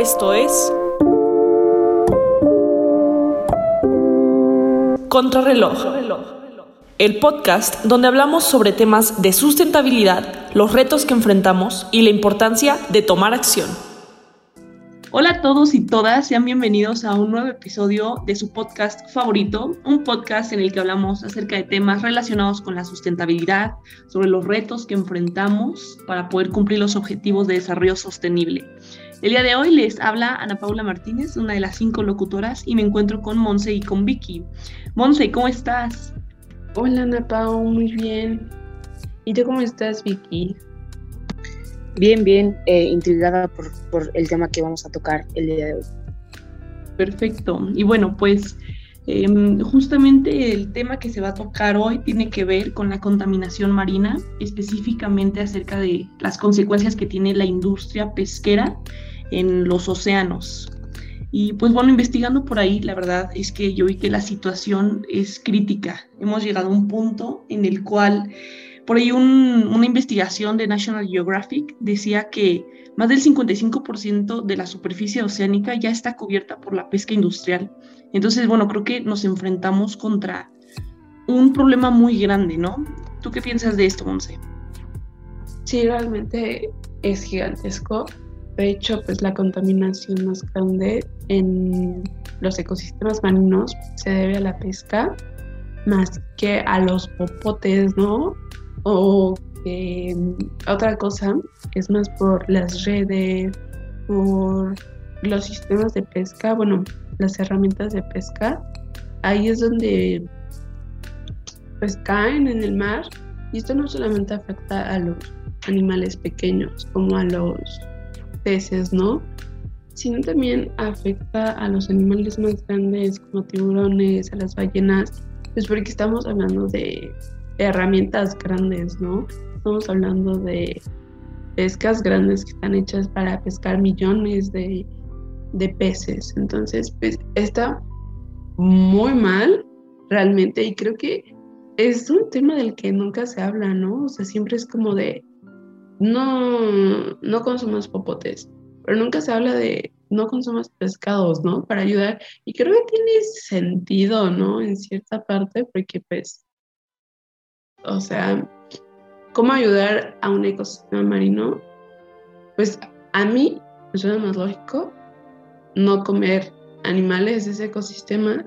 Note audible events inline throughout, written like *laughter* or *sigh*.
Esto es Contrarreloj, el podcast donde hablamos sobre temas de sustentabilidad, los retos que enfrentamos y la importancia de tomar acción. Hola a todos y todas, sean bienvenidos a un nuevo episodio de su podcast favorito, un podcast en el que hablamos acerca de temas relacionados con la sustentabilidad, sobre los retos que enfrentamos para poder cumplir los objetivos de desarrollo sostenible. El día de hoy les habla Ana Paula Martínez, una de las cinco locutoras, y me encuentro con Monse y con Vicky. Monse, ¿cómo estás? Hola Ana Paula, muy bien. ¿Y tú cómo estás, Vicky? bien, bien eh, intrigada por, por, el tema que vamos a tocar el día de hoy. Perfecto. Y bueno, pues em, justamente el tema que se va a tocar hoy tiene que ver con la contaminación marina, específicamente acerca de las consecuencias que tiene la industria pesquera en los océanos. Y pues bueno, investigando por ahí, la verdad es que yo vi que la situación es crítica. Hemos llegado a un punto en el cual por ahí una investigación de National Geographic decía que más del 55% de la superficie oceánica ya está cubierta por la pesca industrial. Entonces, bueno, creo que nos enfrentamos contra un problema muy grande, ¿no? ¿Tú qué piensas de esto, Monse? Sí, realmente es gigantesco. De hecho, pues la contaminación más grande en los ecosistemas marinos se debe a la pesca más que a los popotes, ¿no? o que otra cosa es más por las redes, por los sistemas de pesca, bueno, las herramientas de pesca, ahí es donde pues caen en el mar y esto no solamente afecta a los animales pequeños como a los peces, ¿no? Sino también afecta a los animales más grandes como tiburones, a las ballenas, pues porque estamos hablando de herramientas grandes, ¿no? Estamos hablando de pescas grandes que están hechas para pescar millones de, peces. Entonces, pues está muy mal realmente y creo que es un tema del que nunca se habla, ¿no? O sea, siempre es como de, no, no consumas popotes, pero nunca se habla de no consumas pescados, ¿no? Para ayudar. Y creo que tiene sentido, ¿no? En cierta parte, porque pues o sea, ¿cómo ayudar a un ecosistema marino? Pues a mí me suena más lógico no comer animales de ese ecosistema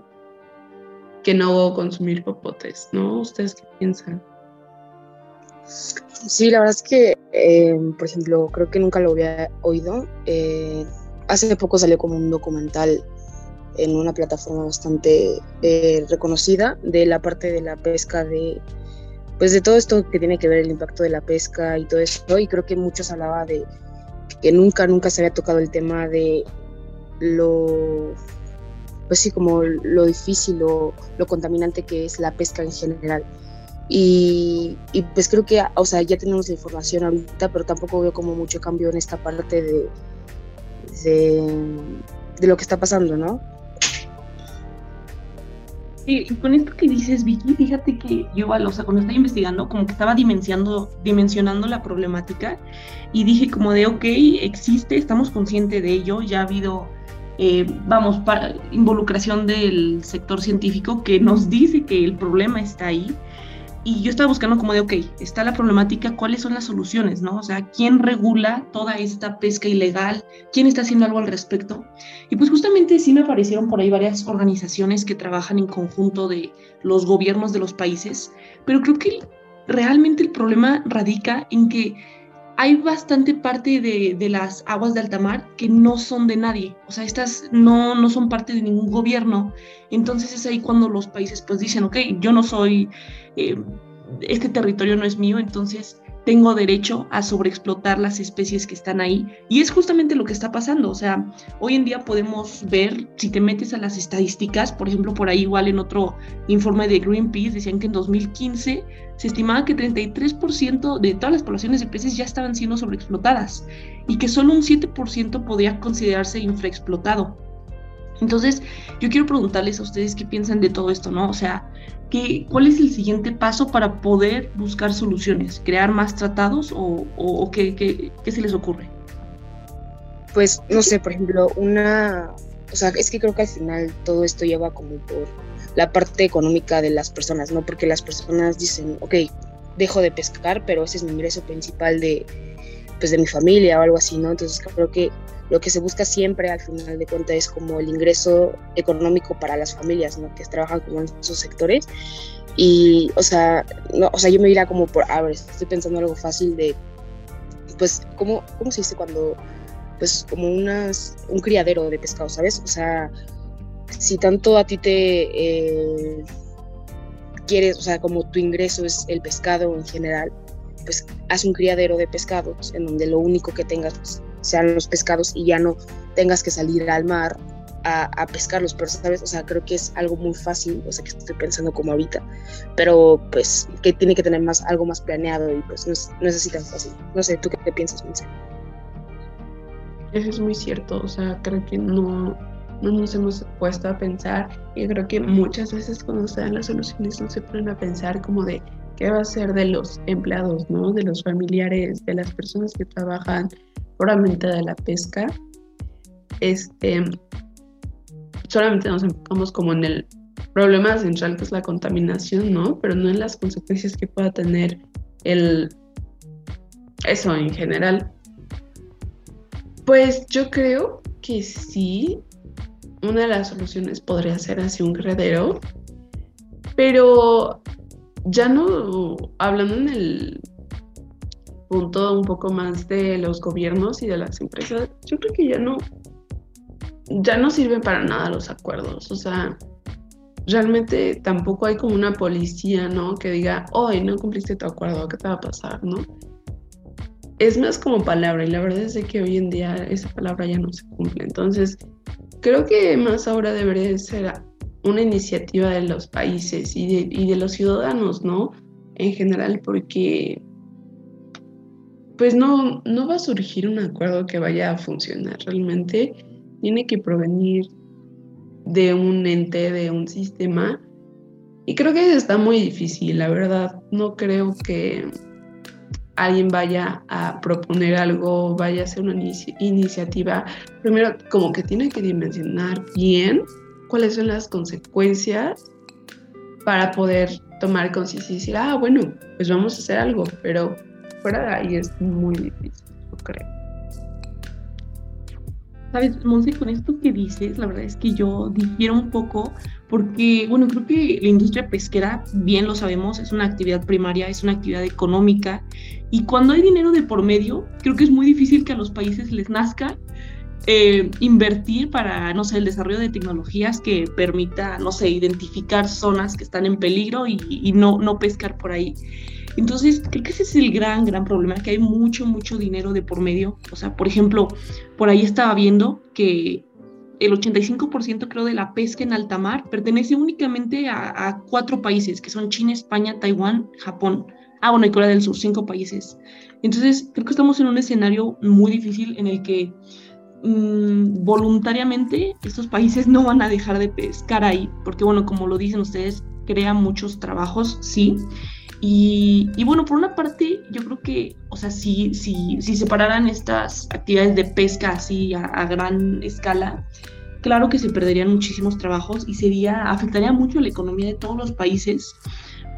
que no consumir popotes, ¿no? ¿Ustedes qué piensan? Sí, la verdad es que, eh, por ejemplo, creo que nunca lo había oído. Eh, hace poco salió como un documental en una plataforma bastante eh, reconocida de la parte de la pesca de pues de todo esto que tiene que ver el impacto de la pesca y todo eso, y creo que muchos hablaba de que nunca, nunca se había tocado el tema de lo, pues sí, como lo difícil o lo contaminante que es la pesca en general. Y, pues creo que, o sea, ya tenemos la información ahorita, pero tampoco veo como mucho cambio en esta parte de, de, de lo que está pasando, ¿no? Sí, con esto que dices, Vicky, fíjate que yo, o sea, cuando estaba investigando, como que estaba dimensionando, dimensionando la problemática y dije como de, ok, existe, estamos conscientes de ello, ya ha habido, eh, vamos, involucración del sector científico que nos dice que el problema está ahí, y yo estaba buscando como de, ok, está la problemática, ¿cuáles son las soluciones? ¿no? O sea, ¿quién regula toda esta pesca ilegal? ¿Quién está haciendo algo al respecto? Y pues justamente sí me aparecieron por ahí varias organizaciones que trabajan en conjunto de los gobiernos de los países, pero creo que realmente el problema radica en que hay bastante parte de, de, las aguas de alta mar que no son de nadie, o sea, estas no, no son parte de ningún gobierno, entonces es ahí cuando los países pues dicen, ok, yo no soy, eh, este territorio no es mío, entonces tengo derecho a sobreexplotar las especies que están ahí. Y es justamente lo que está pasando. O sea, hoy en día podemos ver, si te metes a las estadísticas, por ejemplo, por ahí igual en otro informe de Greenpeace decían que en 2015 se estimaba que 33% de todas las poblaciones de peces ya estaban siendo sobreexplotadas y que solo un 7% podía considerarse infraexplotado. Entonces, yo quiero preguntarles a ustedes qué piensan de todo esto, ¿no? O sea, ¿qué, ¿cuál es el siguiente paso para poder buscar soluciones? ¿Crear más tratados o, qué, se les ocurre? pues, no sé, por ejemplo, una, o sea, es que creo que al final todo esto lleva como por la parte económica de las personas, ¿no? Porque las personas dicen, ok, dejo de pescar, pero ese es mi ingreso principal de, pues, de mi familia o algo así, ¿no? Entonces creo que lo que se busca siempre al final de cuentas es como el ingreso económico para las familias, ¿no? Que trabajan como en esos sectores. Y, o sea, no, o sea, yo me diría como por, a ver, estoy pensando algo fácil de, pues, ¿cómo, cómo se dice cuando, pues, como unas, un criadero de pescado, ¿sabes? O sea, si tanto a ti te eh, quieres, o sea, como tu ingreso es el pescado en general, pues haz un criadero de pescados en donde lo único que tengas pues, sean los pescados y ya no tengas que salir al mar a, a, pescarlos, pero sabes, o sea, creo que es algo muy fácil, o sea, que estoy pensando como ahorita, pero pues que tiene que tener más, algo más planeado y pues no es, no es así tan fácil. No sé, ¿tú qué piensas, Monse? Eso es muy cierto, o sea, creo que no, no nos hemos puesto a pensar y creo que muchas veces cuando se dan las soluciones no se ponen a pensar como de qué va a ser de los empleados, ¿no? De los familiares, de las personas que trabajan puramente de la pesca. Este, solamente nos enfocamos como en el problema central que es la contaminación, ¿no? Pero no en las consecuencias que pueda tener el eso en general. Pues yo creo que sí, una de las soluciones podría ser así un criadero, pero ya no hablando en el punto un poco más de los gobiernos y de las empresas, yo creo que ya no ya no sirven para nada los acuerdos, o sea, realmente tampoco hay como una policía, ¿no? Que diga, hoy no cumpliste tu acuerdo, ¿qué te va a pasar, no? Es más como palabra y la verdad es que hoy en día esa palabra ya no se cumple. Entonces, creo que más ahora debería ser una iniciativa de los países y de, y de los ciudadanos, ¿no? En general, porque pues no, no va a surgir un acuerdo que vaya a funcionar. Realmente tiene que provenir de un ente, de un sistema. Y creo que está muy difícil, la verdad. No creo que alguien vaya a proponer algo, vaya a hacer una iniciativa, primero como que tiene que dimensionar bien cuáles son las consecuencias para poder tomar conciencia y decir, ah, bueno, pues vamos a hacer algo, pero fuera de ahí es muy difícil, yo creo. Sabes, Monse, con esto que dices, la verdad es que yo difiero un poco porque, bueno, creo que la industria pesquera, bien lo sabemos, es una actividad primaria, es una actividad económica y cuando hay dinero de por medio, creo que es muy difícil que a los países les nazca eh, invertir para, no sé, el desarrollo de tecnologías que permita, no sé, identificar zonas que están en peligro y, y no, no pescar por ahí. Entonces, creo que ese es el gran, gran problema, que hay mucho, mucho dinero de por medio. O sea, por ejemplo, por ahí estaba viendo que el 85% creo de la pesca en alta mar pertenece únicamente a, cuatro países, que son China, España, Taiwán, Japón. Ah, bueno, y Corea del Sur, cinco países. Entonces, creo que estamos en un escenario muy difícil en el que mm, voluntariamente estos países no van a dejar de pescar ahí, porque bueno, como lo dicen ustedes, crea muchos trabajos, sí, y, bueno, por una parte, yo creo que, o sea, si, si, si separaran estas actividades de pesca así a, gran escala, claro que se perderían muchísimos trabajos y sería, afectaría mucho la economía de todos los países.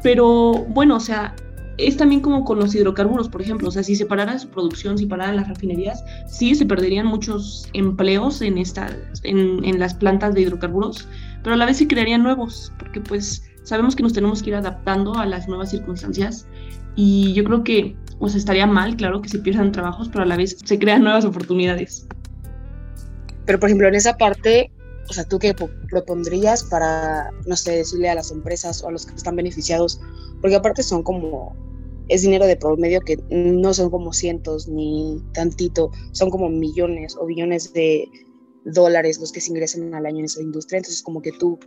Pero bueno, o sea, es también como con los hidrocarburos, por ejemplo, o sea, si se parara su producción, si pararan las refinerías, sí se perderían muchos empleos en, esta, en, en las plantas de hidrocarburos, pero a la vez se crearían nuevos, porque pues sabemos que nos tenemos que ir adaptando a las nuevas circunstancias y yo creo que pues estaría mal, claro, que se pierdan trabajos, pero a la vez se crean nuevas oportunidades. Pero por ejemplo, en esa parte, o sea, ¿tú qué propondrías para, no sé, decirle a las empresas o a los que están beneficiados? Porque aparte son como, es dinero de promedio que no son como cientos ni tantito, son como millones o billones de dólares los que se ingresan al año en esa industria. Entonces, como que tú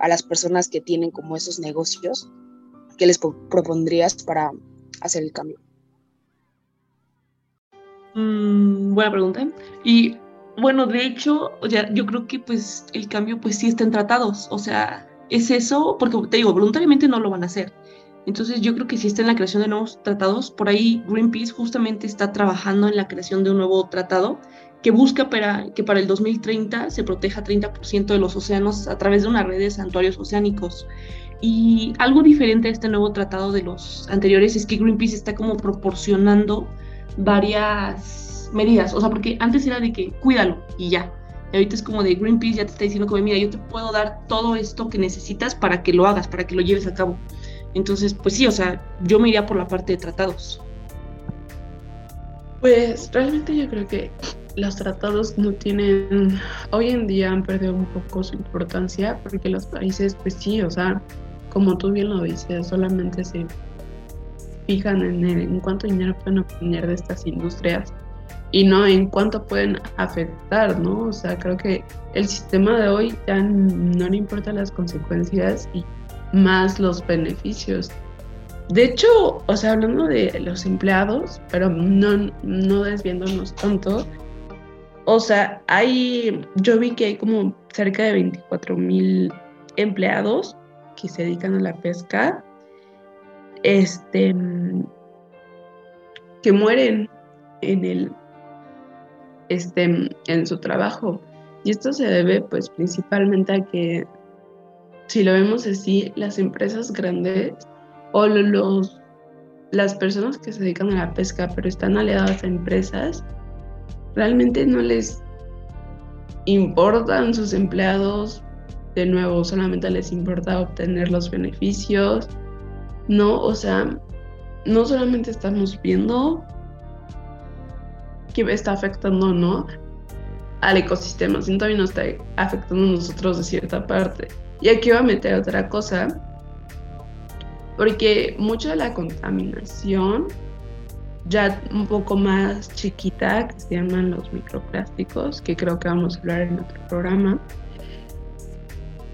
a las personas que tienen como esos negocios, ¿qué les propondrías para hacer el cambio? Mm, buena pregunta. Y bueno, de hecho, yo creo que pues el cambio pues sí está en tratados, o sea, es eso, porque te digo, voluntariamente no lo van a hacer. Entonces yo creo que si está en la creación de nuevos tratados. Por ahí Greenpeace justamente está trabajando en la creación de un nuevo tratado que busca para, que para el 2030 se proteja 30% de los océanos a través de una red de santuarios oceánicos. Y algo diferente a este nuevo tratado de los anteriores es que Greenpeace está como proporcionando varias medidas. O sea, porque antes era de que cuídalo y ya. Y ahorita es como de Greenpeace ya te está diciendo como, mira, yo te puedo dar todo esto que necesitas para que lo hagas, para que lo lleves a cabo. Entonces, pues sí, o sea, yo me iría por la parte de tratados. Pues realmente yo creo que los tratados no tienen, hoy en día han perdido un poco su importancia porque los países, pues sí, o sea, como tú bien lo dices, solamente se fijan en, el, en cuánto dinero pueden obtener de estas industrias y no en cuánto pueden afectar, ¿no? O sea, creo que el sistema de hoy ya no le importan las consecuencias y más los beneficios. De hecho, o sea, hablando de los empleados, pero no, no desviándonos tanto, o sea, hay, yo vi que hay como cerca de 24 mil empleados que se dedican a la pesca, este, que mueren en el, este, en su trabajo. Y esto se debe, pues, principalmente a que, si lo vemos así, las empresas grandes o los, las personas que se dedican a la pesca, pero están aliadas a empresas, realmente no les importan sus empleados, de nuevo, solamente les importa obtener los beneficios, ¿no? O sea, no solamente estamos viendo que está afectando, ¿no? Al ecosistema, sino también nos está afectando a nosotros de cierta parte. Y aquí voy a meter otra cosa, porque mucha de la contaminación ya un poco más chiquita, que se llaman los microplásticos, que creo que vamos a hablar en otro programa.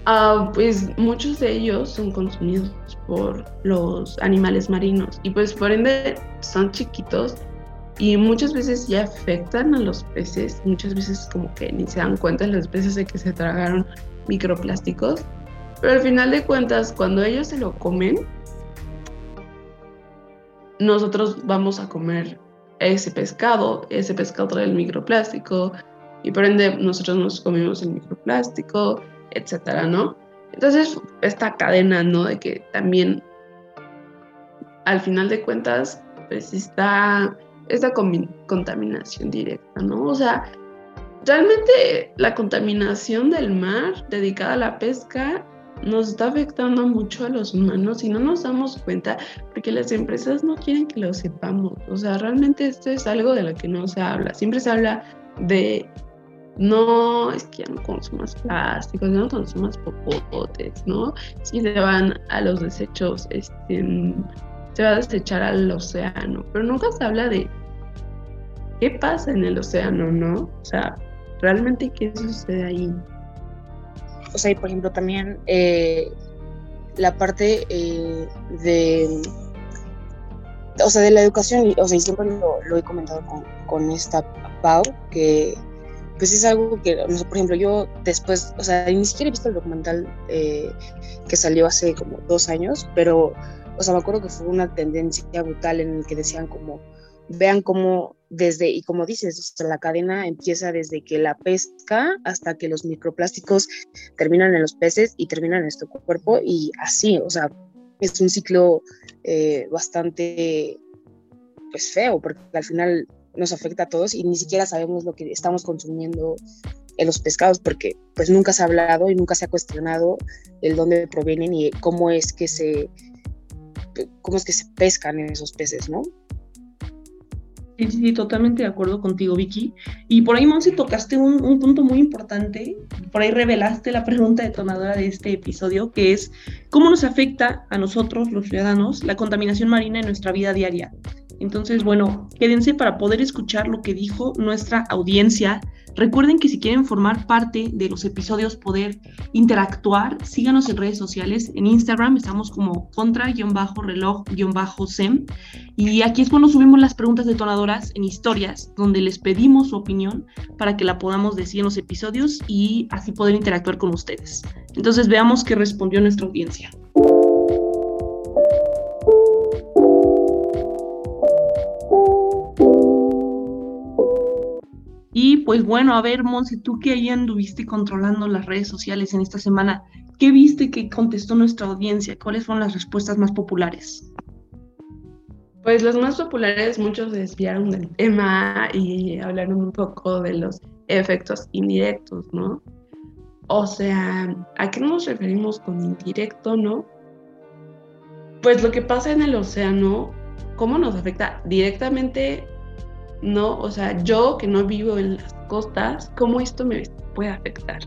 Uh, pues muchos de ellos son consumidos por los animales marinos y pues por ende son chiquitos y muchas veces ya afectan a los peces, muchas veces como que ni se dan cuenta los peces de que se tragaron microplásticos, pero al final de cuentas cuando ellos se lo comen, nosotros vamos a comer ese pescado, ese pescado trae el microplástico y por ende nosotros nos comemos el microplástico, etcétera, ¿no? Entonces, esta cadena, ¿no? De que también al final de cuentas, pues está esta contaminación directa, ¿no? O sea, realmente la contaminación del mar dedicada a la pesca nos está afectando mucho a los humanos y no nos damos cuenta porque las empresas no quieren que lo sepamos. O sea, realmente esto es algo de lo que no se habla. Siempre se habla de no, es que ya no consumas plásticos, no consumas popotes, ¿no? Si se van a los desechos, este, se va a desechar al océano, pero nunca se habla de qué pasa en el océano, ¿no? O sea, realmente qué sucede ahí o sea, y por ejemplo también eh, la parte eh, de, o sea, de la educación, o sea, y siempre lo, he comentado con, con, esta Pau, que pues es algo que, por ejemplo, yo después, o sea, ni siquiera he visto el documental eh, que salió hace como dos años, pero, o sea, me acuerdo que fue una tendencia brutal en el que decían como, vean cómo desde, y como dices, la cadena empieza desde que la pesca hasta que los microplásticos terminan en los peces y terminan en nuestro cuerpo y así, o sea, es un ciclo eh, bastante pues feo porque al final nos afecta a todos y ni siquiera sabemos lo que estamos consumiendo en los pescados porque pues nunca se ha hablado y nunca se ha cuestionado el dónde provienen y cómo es que se cómo es que se pescan esos peces, ¿no? Sí, sí, totalmente de acuerdo contigo, Vicky. Y por ahí, Monse, tocaste un, un, punto muy importante. Por ahí revelaste la pregunta detonadora de este episodio, que es cómo nos afecta a nosotros, los ciudadanos, la contaminación marina en nuestra vida diaria. Entonces, bueno, quédense para poder escuchar lo que dijo nuestra audiencia Recuerden que si quieren formar parte de los episodios, poder interactuar, síganos en redes sociales. En Instagram estamos como contra-reloj-sem. Y aquí es cuando subimos las preguntas detonadoras en historias, donde les pedimos su opinión para que la podamos decir en los episodios y así poder interactuar con ustedes. Entonces veamos qué respondió nuestra audiencia. Pues bueno, a ver, Monse, tú que ahí anduviste controlando las redes sociales en esta semana, ¿qué viste que contestó nuestra audiencia? ¿Cuáles fueron las respuestas más populares? Pues los más populares, muchos desviaron del tema y hablaron un poco de los efectos indirectos, ¿no? O sea, ¿a qué nos referimos con indirecto, no? Pues lo que pasa en el océano, ¿cómo nos afecta directamente ¿no? O sea, yo que no vivo en las costas, ¿cómo esto me puede afectar?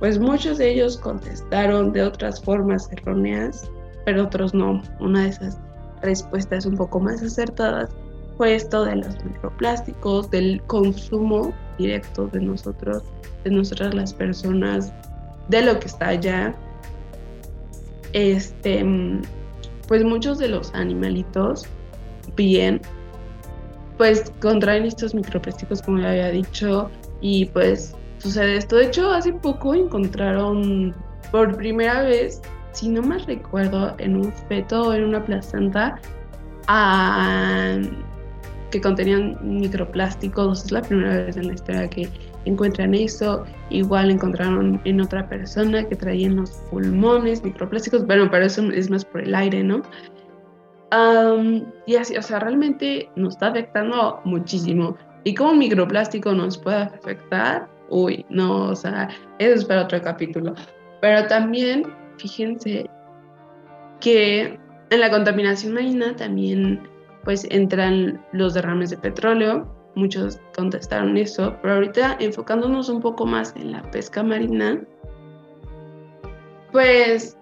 Pues muchos de ellos contestaron de otras formas erróneas, pero otros no. Una de esas respuestas un poco más acertadas fue esto de los microplásticos, del consumo directo de nosotros, de nosotras las personas, de lo que está allá. Este, pues muchos de los animalitos bien pues contraen estos microplásticos, como ya había dicho, y pues sucede esto. De hecho, hace poco encontraron por primera vez, si no mal recuerdo, en un feto o en una placenta que contenían microplásticos. Es la primera vez en la historia que encuentran eso. Igual encontraron en otra persona que traía en los pulmones microplásticos. Bueno, pero eso es más por el aire, ¿no? Y así, o sea, realmente nos está afectando muchísimo. ¿Y cómo microplástico nos puede afectar? Uy, no, o sea, eso es para otro capítulo. Pero también, fíjense que en la contaminación marina también pues entran los derrames de petróleo, muchos contestaron eso, pero ahorita enfocándonos un poco más en la pesca marina, pues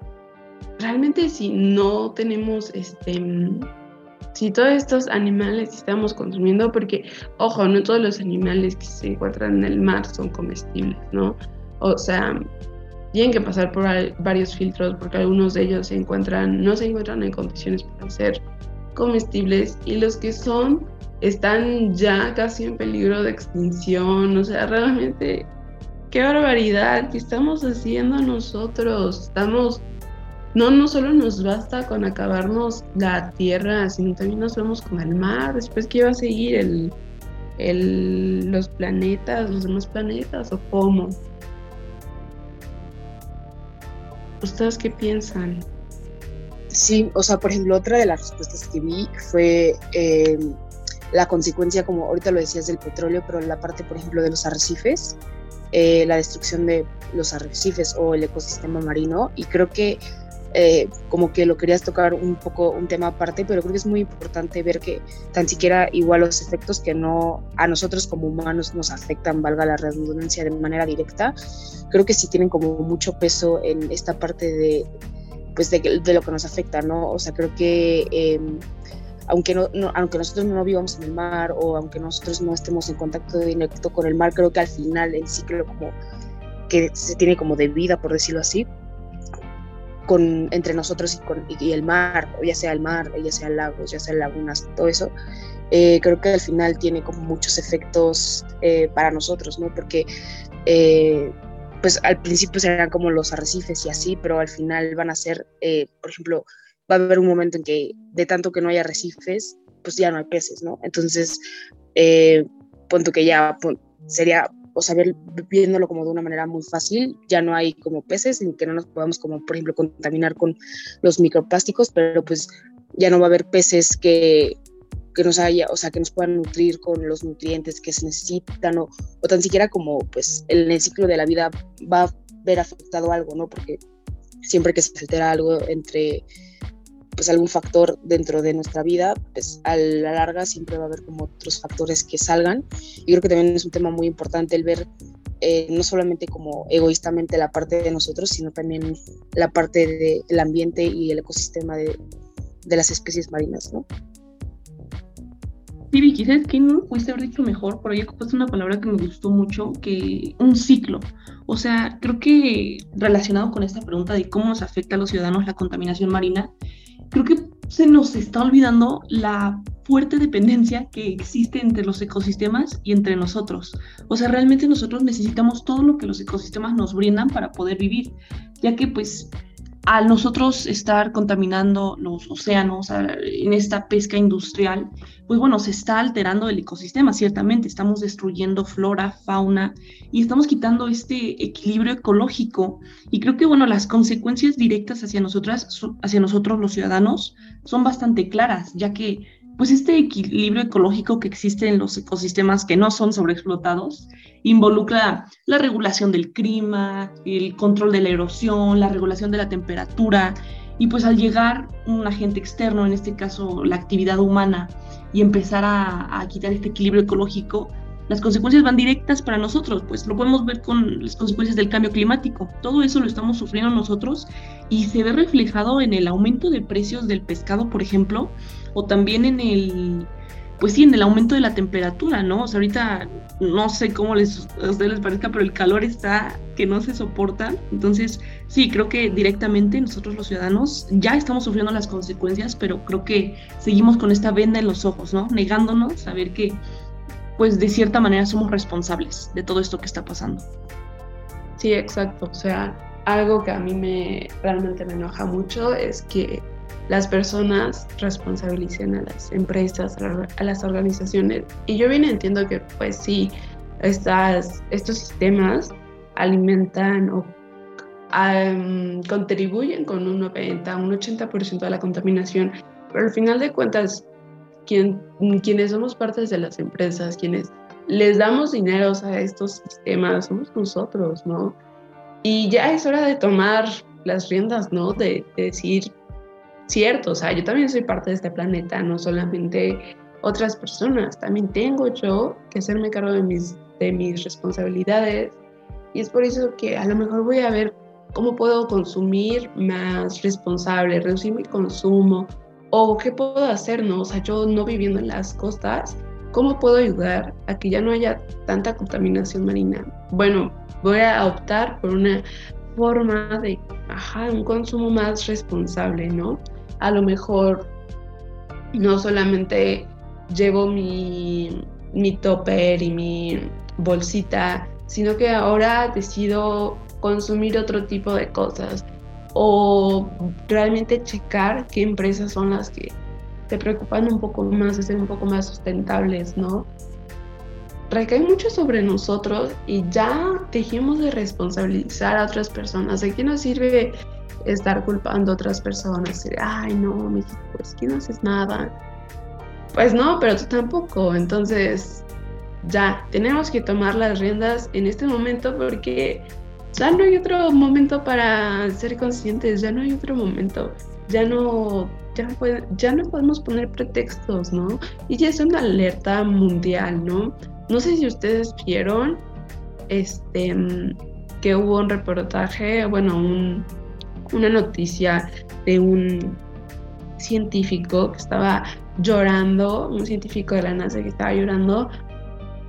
realmente si no tenemos este si todos estos animales estamos consumiendo, porque, ojo, no todos los animales que se encuentran en el mar son comestibles, ¿no? O sea, tienen que pasar por varios filtros porque algunos de ellos se encuentran, no se encuentran en condiciones para ser comestibles y los que son están ya casi en peligro de extinción, o sea, realmente, qué barbaridad, ¿qué estamos haciendo nosotros? Estamos no, no solo nos basta con acabarnos la tierra, sino también nos vemos con el mar. Después, ¿qué va a seguir? El, el, los planetas, los demás planetas o cómo? ¿Ustedes qué piensan? Sí, o sea, por ejemplo, otra de las respuestas que vi fue eh, la consecuencia, como ahorita lo decías, del petróleo, pero la parte, por ejemplo, de los arrecifes, eh, la destrucción de los arrecifes o el ecosistema marino. Y creo que eh, como que lo querías tocar un poco un tema aparte, pero creo que es muy importante ver que tan siquiera igual los efectos que no a nosotros como humanos nos afectan, valga la redundancia, de manera directa, creo que sí tienen como mucho peso en esta parte de, pues de, lo que nos afecta, ¿no? O sea, creo que... Em, aunque, no, aunque nosotros no vivamos en el mar o aunque nosotros no estemos en contacto directo con el mar, creo que al final el ciclo como que se tiene como de vida, por decirlo así, con, entre nosotros y, con, y el mar, ya sea el mar, ya sea lagos, ya sea lagunas, todo eso, eh, creo que al final tiene como muchos efectos eh, para nosotros, ¿no? Porque eh, pues al principio serán como los arrecifes y así, pero al final van a ser, por ejemplo, va a haber un momento en que de tanto que no hay arrecifes, pues ya no hay peces, ¿no? Entonces, punto que ya sería o saber viéndolo como de una manera muy fácil, ya no hay como peces, ni que no nos podamos como por ejemplo contaminar con los microplásticos, pero pues ya no va a haber peces que, que nos haya, o sea, que nos puedan nutrir con los nutrientes que se necesitan o, o tan siquiera como pues en el ciclo de la vida va a ver afectado algo, ¿no? Porque siempre que se altera algo entre pues algún factor dentro de nuestra vida, pues a la larga siempre va a haber como otros factores que salgan. Y creo que también es un tema muy importante el ver eh, no solamente como egoístamente la parte de nosotros, sino también la parte del ambiente y el ecosistema de, de las especies marinas, ¿no? Sí, Vicky, ¿sabes qué? No pudiste haber dicho mejor, por ahí ocupaste una palabra que me gustó mucho, que un ciclo. O sea, creo que relacionado con esta pregunta de cómo nos afecta a los ciudadanos la contaminación marina, creo que se nos está olvidando la fuerte dependencia que existe entre los ecosistemas y entre nosotros. O sea, realmente nosotros necesitamos todo lo que los ecosistemas nos brindan para poder vivir, ya que pues al nosotros estar contaminando los océanos en esta pesca industrial, pues bueno, se está alterando el ecosistema, ciertamente, estamos destruyendo flora, fauna y estamos quitando este equilibrio ecológico. Y creo que bueno, las consecuencias directas hacia nosotras, hacia nosotros los ciudadanos, son bastante claras, ya que pues este equilibrio ecológico que existe en los ecosistemas que no son sobreexplotados involucra la regulación del clima, el control de la erosión, la regulación de la temperatura y pues al llegar un agente externo, en este caso la actividad humana, y empezar a, a quitar este equilibrio ecológico, las consecuencias van directas para nosotros, pues lo podemos ver con las consecuencias del cambio climático. Todo eso lo estamos sufriendo nosotros y se ve reflejado en el aumento de precios del pescado, por ejemplo, o también en el, pues sí, en el aumento de la temperatura, ¿no? O sea, ahorita no sé cómo les, a ustedes les parezca, pero el calor está que no se soporta. Entonces, sí, creo que directamente nosotros los ciudadanos ya estamos sufriendo las consecuencias, pero creo que seguimos con esta venda en los ojos, ¿no? Negándonos a ver que, pues de cierta manera somos responsables de todo esto que está pasando. Sí, exacto. O sea, algo que a mí me realmente me enoja mucho es que las personas responsabilicen a las empresas, a las organizaciones. Y yo bien entiendo que pues sí, estas, estos sistemas alimentan o contribuyen con un 90, un 80% de la contaminación, pero al final de cuentas, quien, quienes somos partes de las empresas, quienes les damos dinero a estos sistemas, somos nosotros, ¿no? Y ya es hora de tomar las riendas, ¿no? De, de decir, cierto, o sea, yo también soy parte de este planeta, no solamente otras personas, también tengo yo que hacerme cargo de mis, de mis responsabilidades y es por eso que a lo mejor voy a ver cómo puedo consumir más responsable, reducir mi consumo o qué puedo hacer, ¿no? O sea, yo no viviendo en las costas, ¿cómo puedo ayudar a que ya no haya tanta contaminación marina? Bueno, voy a optar por una forma de, ajá, un consumo más responsable, ¿no? A lo mejor no solamente llevo mi, mi topper y mi bolsita, sino que ahora decido consumir otro tipo de cosas o realmente checar qué empresas son las que te preocupan un poco más de ser un poco más sustentables, ¿no? Recae mucho sobre nosotros y ya dejemos de responsabilizar a otras personas. ¿De qué nos sirve estar culpando a otras personas. Ay, no, México, es que no haces nada. Pues no, pero tú tampoco. Entonces, ya, tenemos que tomar las riendas en este momento porque ya no hay otro momento para ser conscientes, ya no hay otro momento. Ya no, ya ya no podemos poner pretextos, ¿no? Y ya es una alerta mundial, ¿no? No sé si ustedes vieron este, que hubo un reportaje, bueno, un, una noticia de un científico que estaba llorando, un científico de la NASA que estaba llorando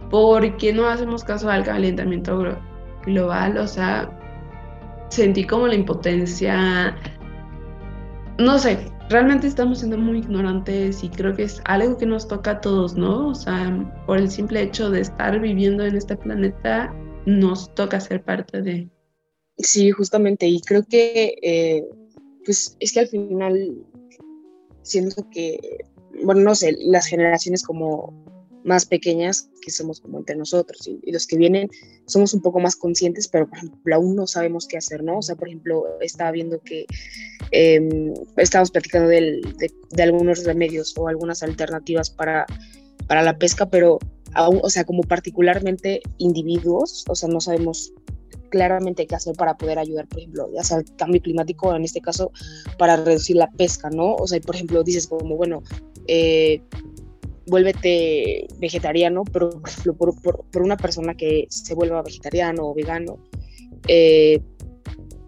porque no hacemos caso al calentamiento global, o sea, sentí como la impotencia, no sé, realmente estamos siendo muy ignorantes y creo que es algo que nos toca a todos, ¿no? O sea, por el simple hecho de estar viviendo en este planeta, nos toca ser parte de, Sí, justamente, y creo que, eh, pues es que al final siento que, bueno, no sé, las generaciones como más pequeñas que somos como entre nosotros y, los que vienen somos un poco más conscientes, pero por ejemplo aún no sabemos qué hacer, ¿no? O sea, por ejemplo, estaba viendo que eh, estábamos platicando de, de, algunos remedios o algunas alternativas para, para la pesca, pero aún, o sea, como particularmente individuos, o sea, no sabemos claramente qué hacer para poder ayudar, por ejemplo, ya sea el cambio climático, en este caso, para reducir la pesca, ¿no? O sea, por ejemplo, dices como, bueno, eh, vuélvete vegetariano, pero por una persona que se vuelva vegetariano o vegano, eh,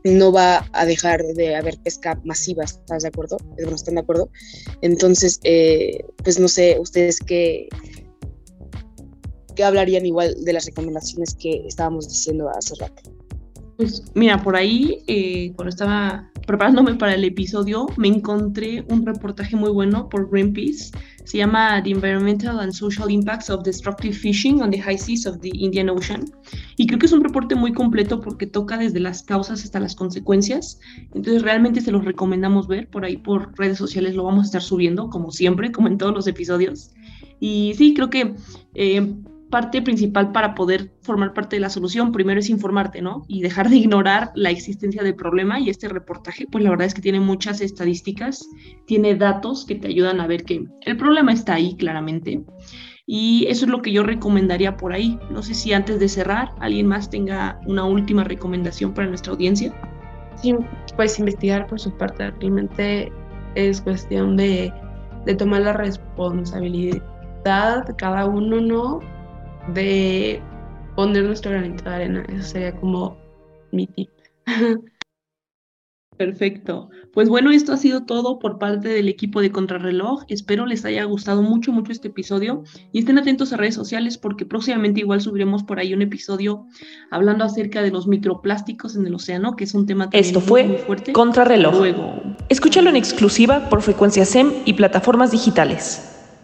no va a dejar de haber pesca masiva, ¿estás de acuerdo? Bueno, ¿están de acuerdo? Entonces, eh, pues no sé, ustedes qué, qué hablarían igual de las recomendaciones que estábamos diciendo hace rato. Pues mira, por ahí, eh, cuando estaba preparándome para el episodio, me encontré un reportaje muy bueno por Greenpeace. Se llama The Environmental and Social Impacts of Destructive Fishing on the High Seas of the Indian Ocean. Y creo que es un reporte muy completo porque toca desde las causas hasta las consecuencias. Entonces realmente se los recomendamos ver. Por ahí por redes sociales lo vamos a estar subiendo, como siempre, como en todos los episodios. Y sí, creo que... Eh, parte principal para poder formar parte de la solución, primero es informarte, ¿no? Y dejar de ignorar la existencia del problema y este reportaje, pues la verdad es que tiene muchas estadísticas, tiene datos que te ayudan a ver que el problema está ahí claramente. Y eso es lo que yo recomendaría por ahí. No sé si antes de cerrar, alguien más tenga una última recomendación para nuestra audiencia. Sí, pues investigar por su parte. Realmente es cuestión de, de tomar la responsabilidad cada uno, ¿no? De poner nuestro granito de arena. Eso sería como mi tip. *laughs* Perfecto. Pues bueno, esto ha sido todo por parte del equipo de Contrarreloj. Espero les haya gustado mucho, mucho este episodio y estén atentos a redes sociales porque próximamente igual subiremos por ahí un episodio hablando acerca de los microplásticos en el océano, que es un tema Esto fue muy fuerte. Contrarreloj. Luego. Escúchalo en exclusiva por frecuencia SEM y plataformas digitales.